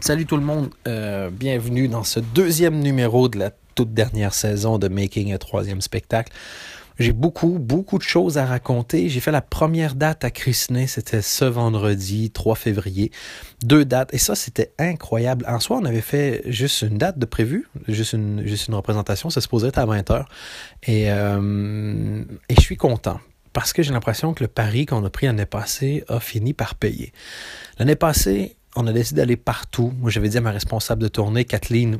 Salut tout le monde, euh, bienvenue dans ce deuxième numéro de la toute dernière saison de Making a troisième spectacle. J'ai beaucoup, beaucoup de choses à raconter. J'ai fait la première date à Chrisney, c'était ce vendredi 3 février. Deux dates, et ça c'était incroyable. En soi, on avait fait juste une date de prévu, juste une, juste une représentation, ça se posait à 20h. Et, euh, et je suis content parce que j'ai l'impression que le pari qu'on a pris l'année passée a fini par payer. L'année passée, on a décidé d'aller partout. Moi, j'avais dit à ma responsable de tournée, Kathleen,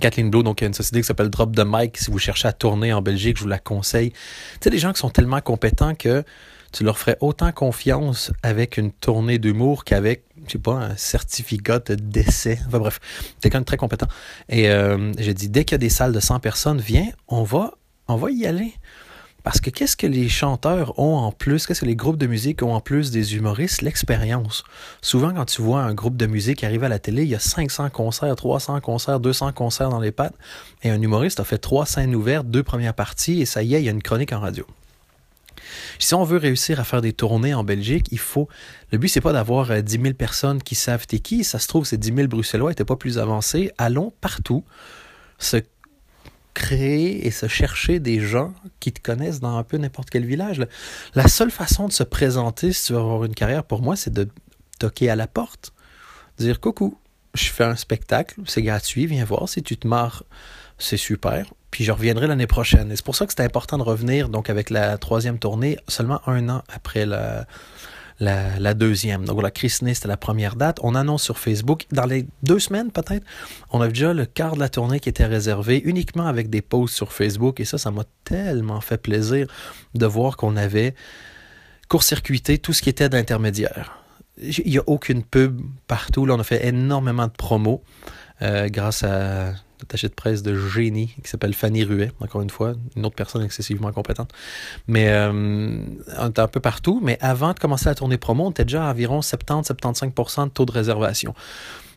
Kathleen Blue, donc il y a une société qui s'appelle Drop the Mic. Si vous cherchez à tourner en Belgique, je vous la conseille. Tu sais, des gens qui sont tellement compétents que tu leur ferais autant confiance avec une tournée d'humour qu'avec, je sais pas, un certificat de décès. Enfin bref, quelqu'un de très compétent. Et euh, j'ai dit, dès qu'il y a des salles de 100 personnes, viens, on va, on va y aller. Parce que qu'est-ce que les chanteurs ont en plus, qu'est-ce que les groupes de musique ont en plus des humoristes? L'expérience. Souvent, quand tu vois un groupe de musique arriver à la télé, il y a 500 concerts, 300 concerts, 200 concerts dans les pattes, et un humoriste a fait trois scènes ouvertes, deux premières parties, et ça y est, il y a une chronique en radio. Si on veut réussir à faire des tournées en Belgique, il faut. Le but, c'est pas d'avoir 10 000 personnes qui savent t'es qui. Ça se trouve, ces 10 000 Bruxellois n'étaient pas plus avancés. Allons partout créer et se chercher des gens qui te connaissent dans un peu n'importe quel village. La seule façon de se présenter si tu veux avoir une carrière, pour moi, c'est de toquer à la porte, dire coucou, je fais un spectacle, c'est gratuit, viens voir, si tu te marres, c'est super, puis je reviendrai l'année prochaine. Et c'est pour ça que c'est important de revenir donc avec la troisième tournée seulement un an après la, la, deuxième. Donc voilà, Christney, c'était la première date. On annonce sur Facebook, dans les deux semaines peut-être, on a déjà le quart de la tournée qui était réservé uniquement avec des posts sur Facebook. Et ça, ça m'a tellement fait plaisir de voir qu'on avait court-circuité tout ce qui était d'intermédiaire. Il n'y a aucune pub partout. Là, on a fait énormément de promos euh, grâce à attachée de presse de génie qui s'appelle Fanny Ruet, encore une fois, une autre personne excessivement compétente. Mais euh, on était un peu partout. Mais avant de commencer la tournée promo, on était déjà à environ 70-75 de taux de réservation.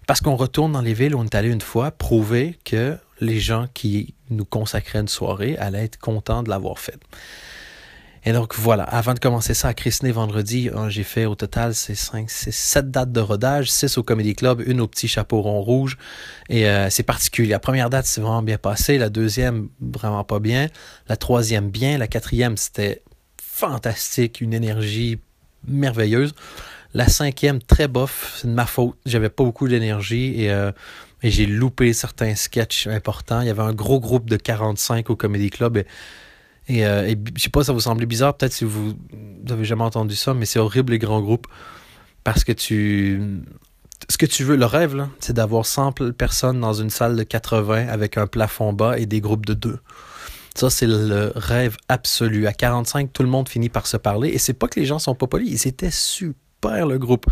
Parce qu'on retourne dans les villes où on est allé une fois, prouver que les gens qui nous consacraient une soirée allaient être contents de l'avoir faite. Et donc voilà, avant de commencer ça à Christney vendredi, hein, j'ai fait au total c'est 5, c'est 7 dates de rodage, 6 au Comedy Club, une au petit chapeau rond rouge. Et euh, c'est particulier. La première date c'est vraiment bien passé, la deuxième vraiment pas bien, la troisième bien, la quatrième c'était fantastique, une énergie merveilleuse. La cinquième très bof, c'est de ma faute, j'avais pas beaucoup d'énergie. Et, euh, j'ai loupé certains sketchs importants. Il y avait un gros groupe de 45 au Comedy Club et, euh, et je sais pas, ça vous semble bizarre, peut-être si vous n'avez jamais entendu ça, mais c'est horrible les grands groupes. Parce que tu. Ce que tu veux, le rêve, c'est d'avoir 100 personnes dans une salle de 80 avec un plafond bas et des groupes de deux. Ça, c'est le rêve absolu. À 45, tout le monde finit par se parler. Et c'est pas que les gens sont pas polis, c'était super le groupe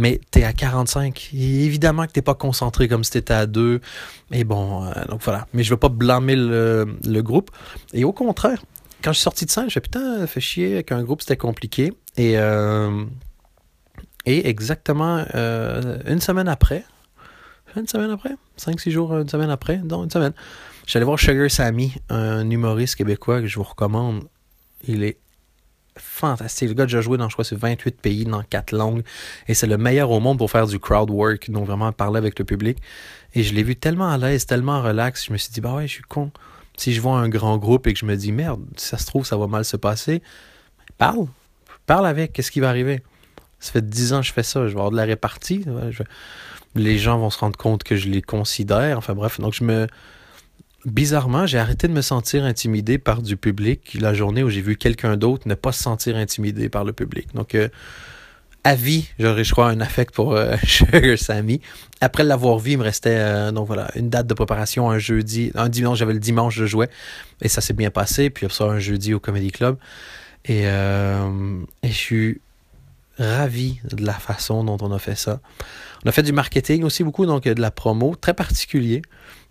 mais tu es à 45. évidemment que tu pas concentré comme si tu étais à 2. Et bon, euh, donc voilà. Mais je veux pas blâmer le, groupe. Et au contraire, quand je suis sorti de scène, je putain, fait chier avec un groupe, c'était compliqué. Et, euh, et exactement euh, une semaine après, une semaine après, 5-6 jours, une semaine après, non, une semaine, j'allais voir Sugar Sammy, un humoriste québécois que je vous recommande. Il est fantastique. Le gars a déjà joué dans, je crois, 28 pays, dans 4 langues. Et c'est le meilleur au monde pour faire du crowd work, donc vraiment parler avec le public. Et je l'ai vu tellement à l'aise, tellement relax. Je me suis dit, bah ouais, je suis con. Si je vois un grand groupe et que je me dis, merde, si ça se trouve, ça va mal se passer, parle. Parle avec. Qu'est-ce qui va arriver? Ça fait 10 ans que je fais ça. Je vais avoir de la répartie. Les gens vont se rendre compte que je les considère. Enfin bref, donc je me bizarrement, j'ai arrêté de me sentir intimidé par du public la journée où j'ai vu quelqu'un d'autre ne pas se sentir intimidé par le public. Donc, euh, à vie, j'aurais, je crois, un affect pour euh, Sugar Sammy. Après l'avoir vu, il me restait euh, voilà, une date de préparation un jeudi. Un dimanche, j'avais le dimanche, je jouais. Et ça s'est bien passé. Puis ça, un jeudi au Comedy Club. Et je suis ravi de la façon dont on a fait ça. On a fait du marketing aussi beaucoup, donc de la promo, très particulier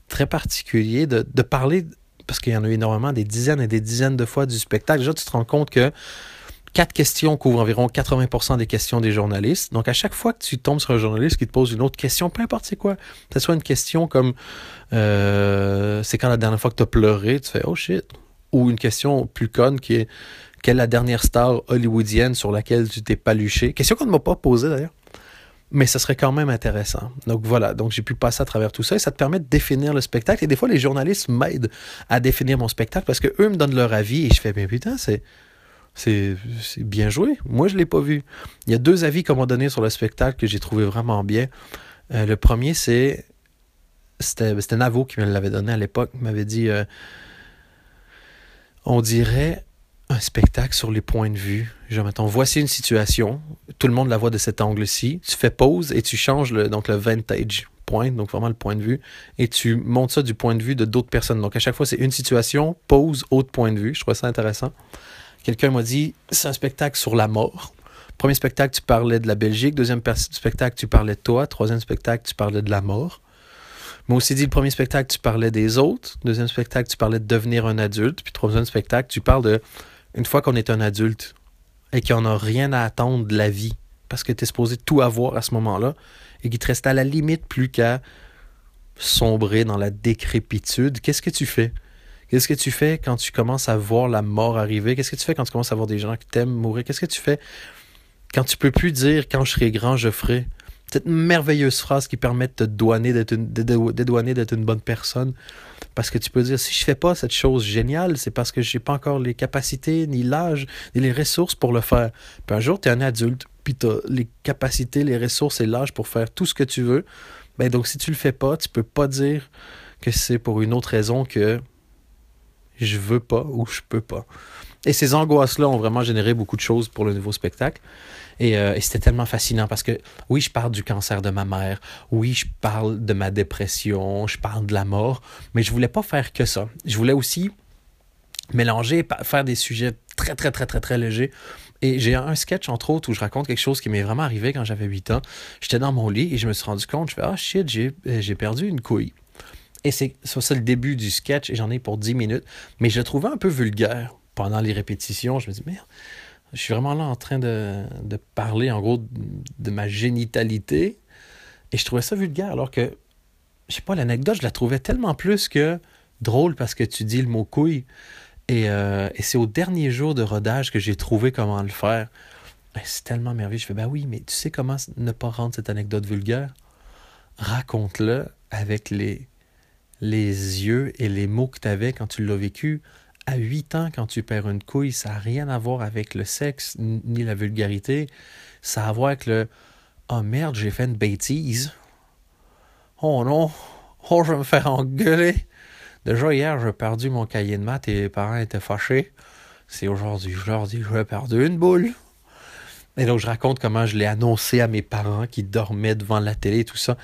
très particulier de, de parler, parce qu'il y en a eu énormément, des dizaines et des dizaines de fois du spectacle. Déjà, tu te rends compte que quatre questions couvrent environ 80% des questions des journalistes. Donc, à chaque fois que tu tombes sur un journaliste qui te pose une autre question, peu importe c'est quoi, que ce soit une question comme euh, c'est quand la dernière fois que tu as pleuré, tu fais oh shit. Ou une question plus conne qui est quelle est la dernière star hollywoodienne sur laquelle tu t'es paluché? Question qu'on ne m'a pas posée d'ailleurs. Mais ça serait quand même intéressant. Donc voilà, donc j'ai pu passer à travers tout ça et ça te permet de définir le spectacle. Et des fois, les journalistes m'aident à définir mon spectacle parce qu'eux me donnent leur avis et je fais, mais putain, c'est. C'est bien joué. Moi, je ne l'ai pas vu. Il y a deux avis qu'on m'a donné sur le spectacle que j'ai trouvé vraiment bien. Euh, le premier, c'est. C'était Navo qui me l'avait donné à l'époque. M'avait dit euh, On dirait un spectacle sur les points de vue. Genre, mettons, voici une situation, tout le monde la voit de cet angle-ci, tu fais pause et tu changes le, donc le vantage point, donc vraiment le point de vue, et tu montes ça du point de vue de d'autres personnes. Donc à chaque fois, c'est une situation, pause, autre point de vue. Je trouve ça intéressant. Quelqu'un m'a dit, c'est un spectacle sur la mort. Premier spectacle, tu parlais de la Belgique. Deuxième spectacle, tu parlais de toi. Troisième spectacle, tu parlais de la mort. Moi aussi dit, le premier spectacle, tu parlais des autres. Deuxième spectacle, tu parlais de devenir un adulte. Puis troisième spectacle, tu parles de une fois qu'on est un adulte et qu'on n'a rien à attendre de la vie, parce que tu es supposé tout avoir à ce moment-là, et qu'il te reste à la limite plus qu'à sombrer dans la décrépitude, qu'est-ce que tu fais? Qu'est-ce que tu fais quand tu commences à voir la mort arriver? Qu'est-ce que tu fais quand tu commences à voir des gens qui t'aiment mourir? Qu'est-ce que tu fais quand tu peux plus dire quand je serai grand, je ferai? Cette merveilleuse phrase qui permet de te douaner d'être une, dédouaner d'être une bonne personne. Parce que tu peux dire, si je fais pas cette chose géniale, c'est parce que j'ai pas encore les capacités, ni l'âge, ni les ressources pour le faire. Puis un jour, tu es un adulte, puis tu as les capacités, les ressources et l'âge pour faire tout ce que tu veux. Ben donc, si tu le fais pas, tu peux pas dire que c'est pour une autre raison que je veux pas ou je peux pas. Et ces angoisses-là ont vraiment généré beaucoup de choses pour le nouveau spectacle. Euh, et, c'était tellement fascinant parce que oui, je parle du cancer de ma mère, oui, je parle de ma dépression, je parle de la mort, mais je voulais pas faire que ça. Je voulais aussi mélanger, faire des sujets très, très, très, très, très légers. Et j'ai un sketch, entre autres, où je raconte quelque chose qui m'est vraiment arrivé quand j'avais 8 ans. J'étais dans mon lit et je me suis rendu compte, je fais, ah shit, j'ai euh, perdu une couille. Et c'est ça, le début du sketch et j'en ai pour 10 minutes. Mais je le trouvais un peu vulgaire pendant les répétitions. Je me dis, merde, je suis vraiment là en train de, parler, en gros, de ma génitalité. Et je trouvais ça vulgaire, alors que, je sais pas, l'anecdote, je la trouvais tellement plus que drôle parce que tu dis le mot couille. Et, euh, c'est au dernier jour de rodage que j'ai trouvé comment le faire. C'est tellement merveilleux. Je fais, ben oui, mais tu sais comment ne pas rendre cette anecdote vulgaire? Raconte-le avec les, les yeux et les mots que tu avais quand tu l'as vécu à 8 ans, quand tu perds une couille, ça n'a rien à voir avec le sexe ni la vulgarité. Ça a à voir avec le Oh merde, j'ai fait une bêtise. Oh non, oh, je vais me faire engueuler. Déjà, hier, j'ai perdu mon cahier de maths et les parents étaient fâchés. C'est aujourd'hui, je leur dis j'ai perdu une boule. Et donc, je raconte comment je l'ai annoncé à mes parents qui dormaient devant la télé tout ça.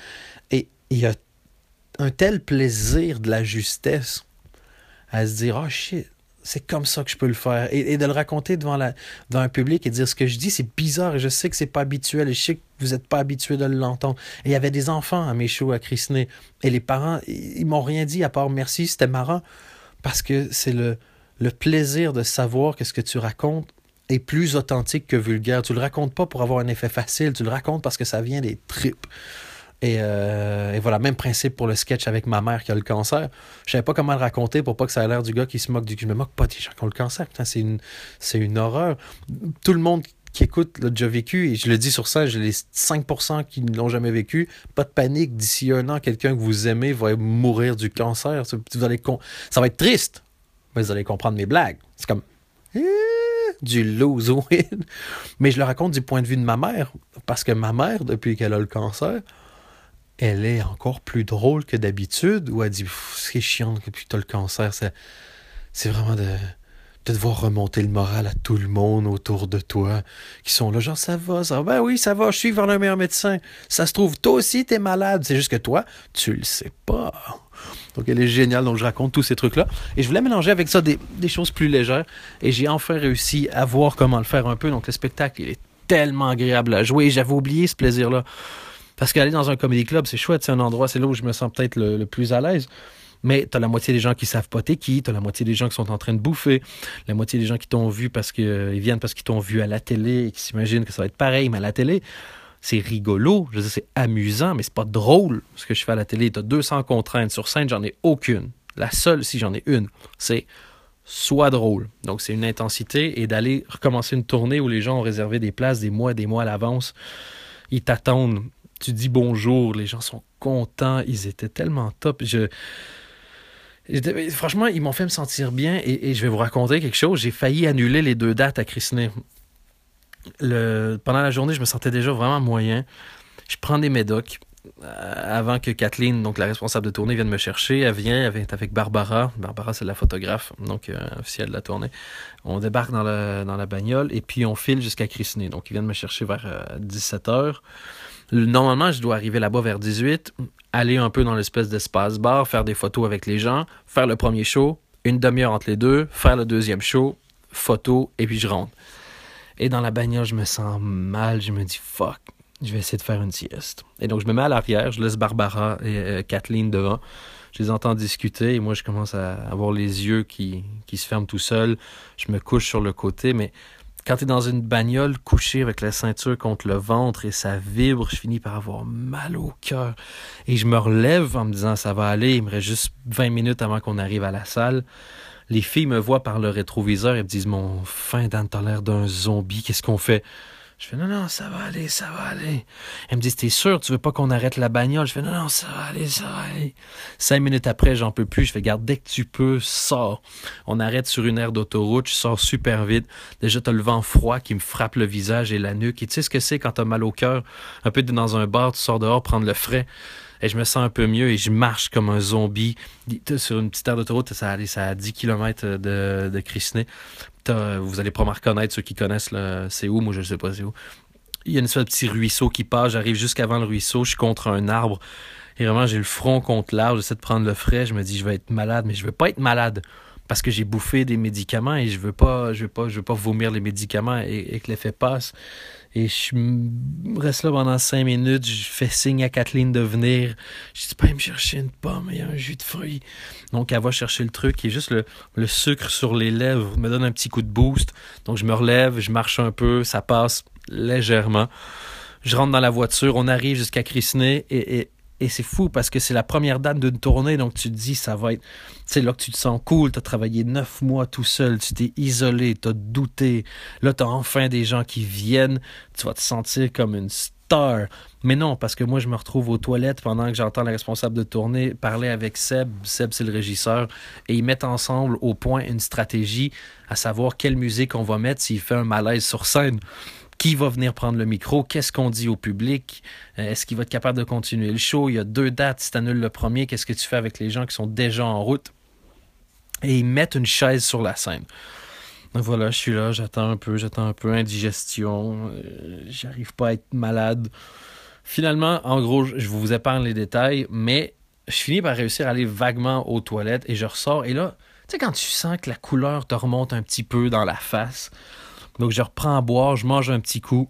Et il y a un tel plaisir de la justesse à se dire, oh shit, c'est comme ça que je peux le faire. Et, de le raconter devant, la, devant un public et dire ce que je dis, c'est bizarre et je sais que c'est pas habituel et je sais que vous n'êtes pas habitué de l'entendre. Et il y avait des enfants à mes à Christney et les parents, ils, m'ont rien dit à part merci, c'était marrant parce que c'est le, le plaisir de savoir que ce que tu racontes est plus authentique que vulgaire. Tu le racontes pas pour avoir un effet facile, tu le racontes parce que ça vient des tripes. Euh, et, voilà, même principe pour le sketch avec ma mère qui a le cancer. Je savais pas comment le raconter pour pas que ça ait l'air du gars qui se moque du. Je me moque pas des gens qui ont le cancer. C'est une, c'est une horreur. Tout le monde qui écoute l'a déjà vécu, et je le dis sur ça, j'ai les 5% qui ne l'ont jamais vécu. Pas de panique, d'ici un an, quelqu'un que vous aimez va mourir du cancer. Vous allez Ça va être triste, mais vous allez comprendre mes blagues. C'est comme eh, du lose win. Mais je le raconte du point de vue de ma mère, parce que ma mère, depuis qu'elle a le cancer, elle est encore plus drôle que d'habitude, ou elle dit c'est chiant que tu as le cancer, c'est vraiment de, de devoir remonter le moral à tout le monde autour de toi, qui sont là, genre ça va, ça va, ben oui, ça va, je suis vers le meilleur médecin. Ça se trouve, toi aussi, t'es malade, c'est juste que toi, tu le sais pas. Donc elle est géniale, donc je raconte tous ces trucs-là. Et je voulais mélanger avec ça des, des choses plus légères, et j'ai enfin réussi à voir comment le faire un peu. Donc le spectacle, il est tellement agréable à jouer, j'avais oublié ce plaisir-là. Parce qu'aller dans un comedy club, c'est chouette, c'est un endroit, c'est là où je me sens peut-être le, plus à l'aise. Mais tu as la moitié des gens qui savent pas t'es qui, tu as la moitié des gens qui sont en train de bouffer, la moitié des gens qui t'ont vu parce qu'ils viennent parce qu'ils t'ont vu à la télé et qui s'imaginent que ça va être pareil, mais à la télé, c'est rigolo, je veux c'est amusant, mais c'est pas drôle ce que je fais à la télé. Tu as 200 contraintes. Sur scène, j'en ai aucune. La seule, si j'en ai une, c'est soit drôle. Donc, c'est une intensité et d'aller recommencer une tournée où les gens ont réservé des places des mois des mois à l'avance ils t'attendent tu dis bonjour, les gens sont contents, ils étaient tellement top. Je, franchement, ils m'ont fait me sentir bien et, je vais vous raconter quelque chose. J'ai failli annuler les deux dates à Christine. Le, pendant la journée, je me sentais déjà vraiment moyen. Je prends des médocs. Euh, avant que Kathleen, donc la responsable de tournée, vienne me chercher, elle vient, avec Barbara. Barbara, c'est la photographe, donc euh, officielle de la tournée. On débarque dans la, dans la bagnole et puis on file jusqu'à Christine. Donc, ils viennent me chercher vers 17h. Normalement, je dois arriver là-bas vers 18, aller un peu dans l'espèce d'espace bar, faire des photos avec les gens, faire le premier show, une demi-heure entre les deux, faire le deuxième show, photo, et puis je rentre. Et dans la bagnole, je me sens mal, je me dis fuck, je vais essayer de faire une sieste. Et donc je me mets à l'arrière, je laisse Barbara et euh, Kathleen devant. Je les entends discuter et moi je commence à avoir les yeux qui, qui se ferment tout seul. Je me couche sur le côté, mais quand tu es dans une bagnole couché avec la ceinture contre le ventre et ça vibre, je finis par avoir mal au cœur. Et je me relève en me disant ça va aller, il me reste juste 20 minutes avant qu'on arrive à la salle. Les filles me voient par le rétroviseur et me disent Mon fin Dan, t'as l'air d'un zombie, qu'est-ce qu'on fait? Je fais non, non, ça va aller, ça va aller. Elle me dit, t'es sûr, tu veux pas qu'on arrête la bagnole? Je fais non, non, ça va aller, ça va aller. Cinq minutes après, j'en peux plus. Je fais garde, dès que tu peux, sors. On arrête sur une aire d'autoroute, je sors super vite. Déjà, t'as le vent froid qui me frappe le visage et la nuque. Et tu sais ce que c'est quand t'as mal au cœur? Un peu dans un bar, tu sors dehors prendre le frais et je me sens un peu mieux et je marche comme un zombie. Sur une petite aire d'autoroute ça a, ça à 10 km de, de vous allez me reconnaître ceux qui connaissent c'est où, moi je sais pas c'est où. Il y a une espèce de petit ruisseau qui passe, j'arrive jusqu'avant le ruisseau, je suis contre un arbre. Et vraiment, j'ai le front contre l'arbre, j'essaie de prendre le frais, je me dis je vais être malade, mais je veux pas être malade parce que j'ai bouffé des médicaments et je veux pas je veux pas je veux pas vomir les médicaments et, que l'effet passe. Et je reste là pendant cinq minutes je fais signe à Kathleen de venir. Je dis pas me chercher une pomme et un jus de fruits. Donc elle va chercher le truc est juste le, sucre sur les lèvres me donne un petit coup de boost. Donc je me relève je marche un peu ça passe légèrement. Je rentre dans la voiture on arrive jusqu'à Crisney et, et et c'est fou parce que c'est la première date d'une tournée, donc tu te dis, ça va être. C'est là que tu te sens cool, tu as travaillé neuf mois tout seul, tu t'es isolé, tu as douté. Là, tu as enfin des gens qui viennent, tu vas te sentir comme une star. Mais non, parce que moi, je me retrouve aux toilettes pendant que j'entends le responsable de tournée parler avec Seb. Seb, c'est le régisseur. Et ils mettent ensemble au point une stratégie à savoir quelle musique on va mettre s'il fait un malaise sur scène qui va venir prendre le micro, qu'est-ce qu'on dit au public, euh, est-ce qu'il va être capable de continuer le show, il y a deux dates, si tu annules le premier, qu'est-ce que tu fais avec les gens qui sont déjà en route? Et ils mettent une chaise sur la scène. Donc voilà, je suis là, j'attends un peu, j'attends un peu, indigestion, euh, j'arrive pas à être malade. Finalement, en gros, je vous épargne les détails, mais je finis par réussir à aller vaguement aux toilettes et je ressors. Et là, tu sais, quand tu sens que la couleur te remonte un petit peu dans la face, donc, je reprends à boire, je mange un petit coup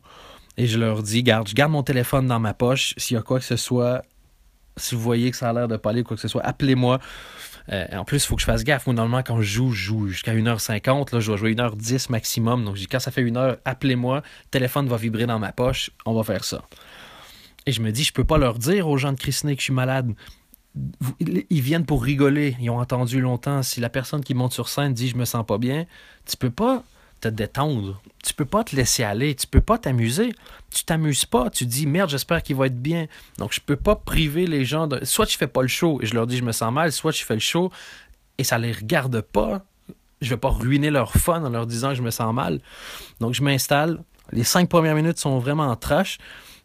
et je leur dis, garde, je garde mon téléphone dans ma poche. S'il y a quoi que ce soit, si vous voyez que ça a l'air de parler, quoi que ce soit, appelez-moi. Euh, en plus, il faut que je fasse gaffe. Moi, normalement, quand je joue, je joue jusqu'à 1h50. Là, je dois jouer 1h10 maximum. Donc, quand ça fait une heure, appelez-moi. Le téléphone va vibrer dans ma poche. On va faire ça. Et je me dis, je peux pas leur dire aux gens de Christine que je suis malade. Ils viennent pour rigoler. Ils ont entendu longtemps. Si la personne qui monte sur scène dit je me sens pas bien, tu peux pas te détendre. Tu peux pas te laisser aller, tu peux pas t'amuser. Tu t'amuses pas, tu dis merde, j'espère qu'il va être bien. Donc je peux pas priver les gens de soit je fais pas le show et je leur dis je me sens mal, soit je fais le show et ça les regarde pas. Je vais pas ruiner leur fun en leur disant je me sens mal. Donc je m'installe. Les cinq premières minutes sont vraiment en trash.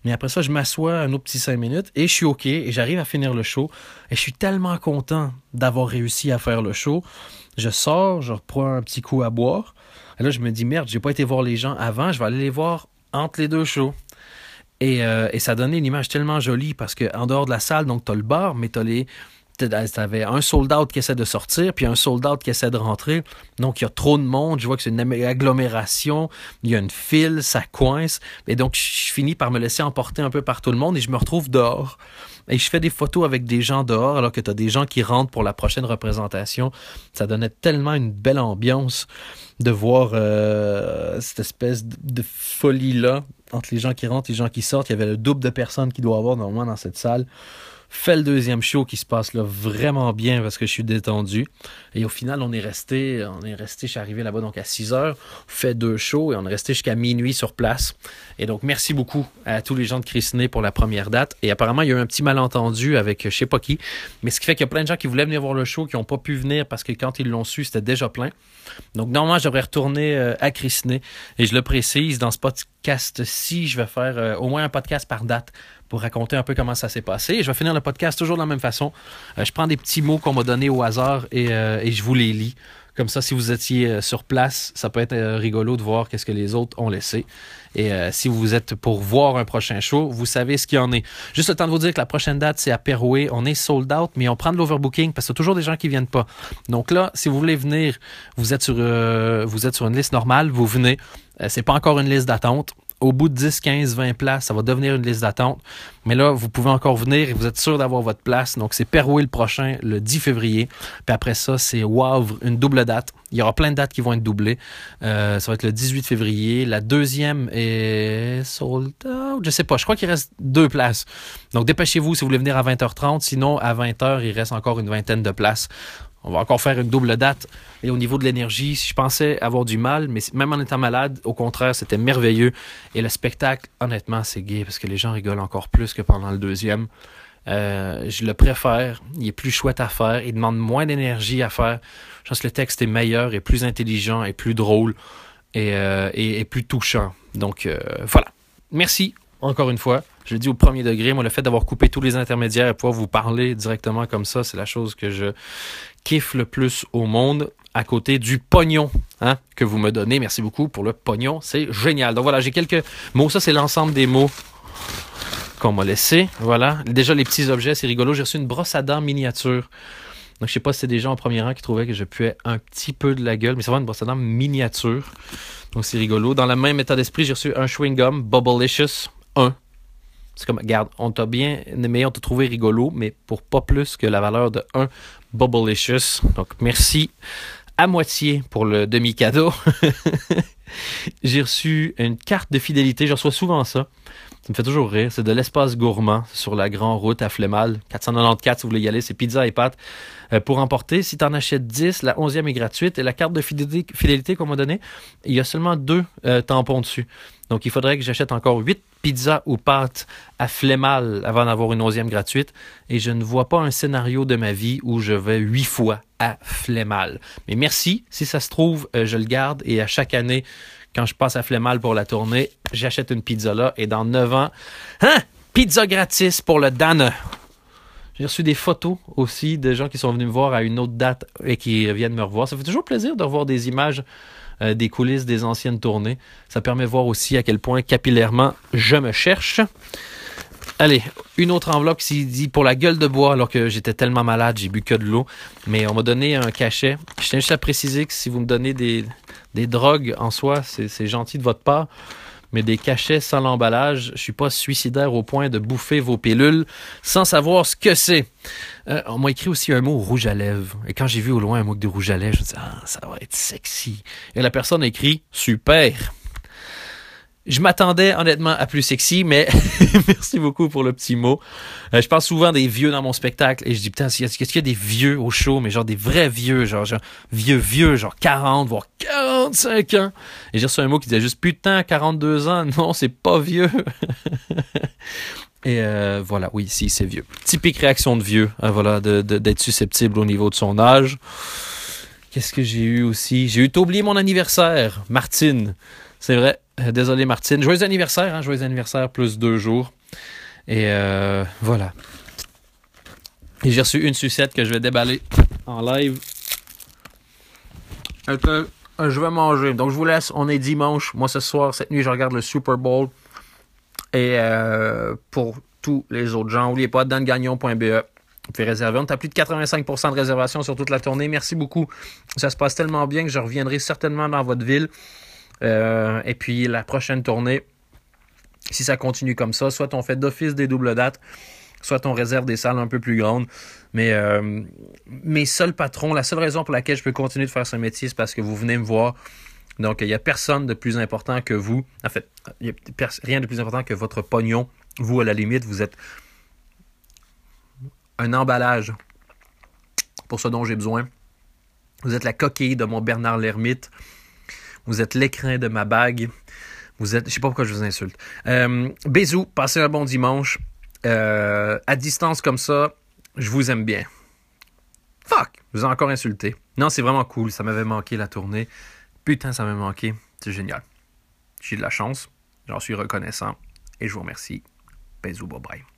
Mais après ça, je m'assois un autre petit cinq minutes et je suis OK et j'arrive à finir le show. Et je suis tellement content d'avoir réussi à faire le show. Je sors, je reprends un petit coup à boire. Et là, je me dis, merde, j'ai pas été voir les gens avant, je vais aller les voir entre les deux shows. Et, euh, et ça donnait une image tellement jolie parce qu'en dehors de la salle, donc tu le bar, mais tu les. T'avais un sold out qui essaie de sortir, puis un sold out qui essaie de rentrer. Donc, il y a trop de monde. Je vois que c'est une agglomération. Il y a une file, ça coince. Et donc, je finis par me laisser emporter un peu par tout le monde et je me retrouve dehors. Et je fais des photos avec des gens dehors alors que tu as des gens qui rentrent pour la prochaine représentation. Ça donnait tellement une belle ambiance de voir euh, cette espèce de, folie-là entre les gens qui rentrent et les gens qui sortent. Il y avait le double de personnes qui doit avoir normalement dans cette salle. Fait le deuxième show qui se passe là vraiment bien parce que je suis détendu. Et au final, on est resté, on est resté, je suis arrivé là-bas donc à 6 heures, fait deux shows et on est resté jusqu'à minuit sur place. Et donc, merci beaucoup à tous les gens de Christiné pour la première date. Et apparemment, il y a eu un petit malentendu avec je sais pas qui. Mais ce qui fait qu'il y a plein de gens qui voulaient venir voir le show qui n'ont pas pu venir parce que quand ils l'ont su, c'était déjà plein. Donc, normalement, j'aurais retourné euh, à Christiné. Et je le précise, dans ce podcast-ci, je vais faire euh, au moins un podcast par date pour raconter un peu comment ça s'est passé. Et je vais finir le podcast toujours de la même façon. Euh, je prends des petits mots qu'on m'a donnés au hasard et, et je vous les lis. Comme ça, si vous étiez euh, sur place, ça peut être euh, rigolo de voir qu'est-ce que les autres ont laissé. Et euh, si vous êtes pour voir un prochain show, vous savez ce qu'il y en est. Juste le temps de vous dire que la prochaine date, c'est à Perouet. On est sold out, mais on prend de l'overbooking parce qu'il y a toujours des gens qui viennent pas. Donc là, si vous voulez venir, vous êtes sur, vous êtes sur une liste normale, vous venez. c'est pas encore une liste d'attente au bout de 10, 15, 20 places, ça va devenir une liste d'attente. Mais là, vous pouvez encore venir et vous êtes sûr d'avoir votre place. Donc, c'est Perouet le prochain, le 10 février. Puis après ça, c'est Wavre, une double date. Il y aura plein de dates qui vont être doublées. Euh, ça va être le 18 février. La deuxième est sold out. Je sais pas. Je crois qu'il reste deux places. Donc, dépêchez-vous si vous voulez venir à 20h30. Sinon, à 20h, il reste encore une vingtaine de places. On va encore faire une double date. Et au niveau de l'énergie, je pensais avoir du mal, mais même en étant malade, au contraire, c'était merveilleux. Et le spectacle, honnêtement, c'est gay parce que les gens rigolent encore plus que pendant le deuxième. Euh, je le préfère. Il est plus chouette à faire. Il demande moins d'énergie à faire. Je pense que le texte est meilleur et plus intelligent et plus drôle et, euh, plus touchant. Donc euh, voilà. Merci encore une fois. Je le dis au premier degré, moi, le fait d'avoir coupé tous les intermédiaires et pouvoir vous parler directement comme ça, c'est la chose que je kiffe le plus au monde à côté du pognon hein, que vous me donnez. Merci beaucoup pour le pognon, c'est génial. Donc voilà, j'ai quelques mots. Ça, c'est l'ensemble des mots qu'on m'a laissé. Voilà. Déjà, les petits objets, c'est rigolo. J'ai reçu une brosse à dents miniature. Donc, je sais pas si c'est des gens en premier rang qui trouvaient que je puais un petit peu de la gueule, mais c'est vraiment une brosse à dents miniature. Donc, c'est rigolo. Dans le même état d'esprit, j'ai reçu un chewing-gum Bubblicious 1. C'est comme, regarde, on t'a bien aimé, on t'a trouvé rigolo, mais pour pas plus que la valeur de 1 Bubblicious. Donc, merci à moitié pour le demi-cadeau. J'ai reçu une carte de fidélité. Je reçois souvent ça. Ça me fait toujours rire. C'est de l'espace gourmand sur la grande route à Flémal. 494 si vous voulez y aller. C'est pizza et pâtes euh, pour emporter. Si tu en achètes 10, la 11e est gratuite. Et la carte de fidélité, qu'on m'a donnée, il y a seulement deux euh, tampons dessus. Donc, il faudrait que j'achète encore 8 pizzas ou pâtes à Flémal avant d'avoir une 11e gratuite. Et je ne vois pas un scénario de ma vie où je vais 8 fois à Flémal. Mais merci. Si ça se trouve, euh, je le garde. Et à chaque année, quand je passe à Flémal pour la tournée, j'achète une pizza là et dans 9 ans, hein, pizza gratis pour le Dan. J'ai reçu des photos aussi de gens qui sont venus me voir à une autre date et qui viennent me revoir. Ça fait toujours plaisir de revoir des images euh, des coulisses des anciennes tournées. Ça permet de voir aussi à quel point capillairement je me cherche. Allez, une autre enveloppe qui dit pour la gueule de bois, alors que j'étais tellement malade, j'ai bu que de l'eau. Mais on m'a donné un cachet. Je tiens juste à préciser que si vous me donnez des, drogues en soi, c'est gentil de votre part. Mais des cachets sans l'emballage, je suis pas suicidaire au point de bouffer vos pilules sans savoir ce que c'est. Euh, on m'a écrit aussi un mot rouge à lèvres. Et quand j'ai vu au loin un mot de rouge à lèvres, je me dis ah, ça va être sexy. Et la personne écrit super. Je m'attendais honnêtement à plus sexy, mais merci beaucoup pour le petit mot. Euh, je parle souvent des vieux dans mon spectacle et je dis putain, est-ce qu'il y a des vieux au show, mais genre des vrais vieux, genre, genre vieux vieux, genre 40 voire 45 ans. Et j'ai reçu un mot qui disait juste putain 42 ans, non c'est pas vieux. et euh, voilà, oui, si c'est vieux. Typique réaction de vieux, hein, voilà, d'être susceptible au niveau de son âge. Qu'est-ce que j'ai eu aussi? J'ai eu oublié mon anniversaire, Martine. C'est vrai. Euh, désolé, Martine. Joyeux anniversaire, hein? Joyeux anniversaire, plus deux jours. Et euh, voilà. J'ai reçu une sucette que je vais déballer en live. Euh, je vais manger. Donc, je vous laisse. On est dimanche. Moi, ce soir, cette nuit, je regarde le Super Bowl. Et pour tous les autres gens, n'oubliez pas, dansgagnon.be. Vous pouvez réserver. On a plus de 85% de réservations sur toute la tournée. Merci beaucoup. Ça se passe tellement bien que je reviendrai certainement dans votre ville. Euh, et puis la prochaine tournée, si ça continue comme ça, soit on fait d'office des doubles dates, soit on réserve des salles un peu plus grandes. Mais euh, mes seuls patrons, la seule raison pour laquelle je peux continuer de faire ce métier, c'est parce que vous venez me voir. Donc, il n'y a personne de plus important que vous. En fait, il n'y a rien de plus important que votre pognon. Vous, à la limite, vous êtes un emballage pour ce dont j'ai besoin. Vous êtes la coquille de mon Bernard l'ermite. Vous êtes l'écrin de ma bague. Vous êtes. Je sais pas pourquoi je vous insulte. Euh, bisous, passez un bon dimanche. Euh, à distance comme ça, je vous aime bien. Fuck, je vous ai encore insulté. Non, c'est vraiment cool. Ça m'avait manqué la tournée. Putain, ça m'a manqué. C'est génial. J'ai de la chance. J'en suis reconnaissant. Et je vous remercie. Bisous, bye bye.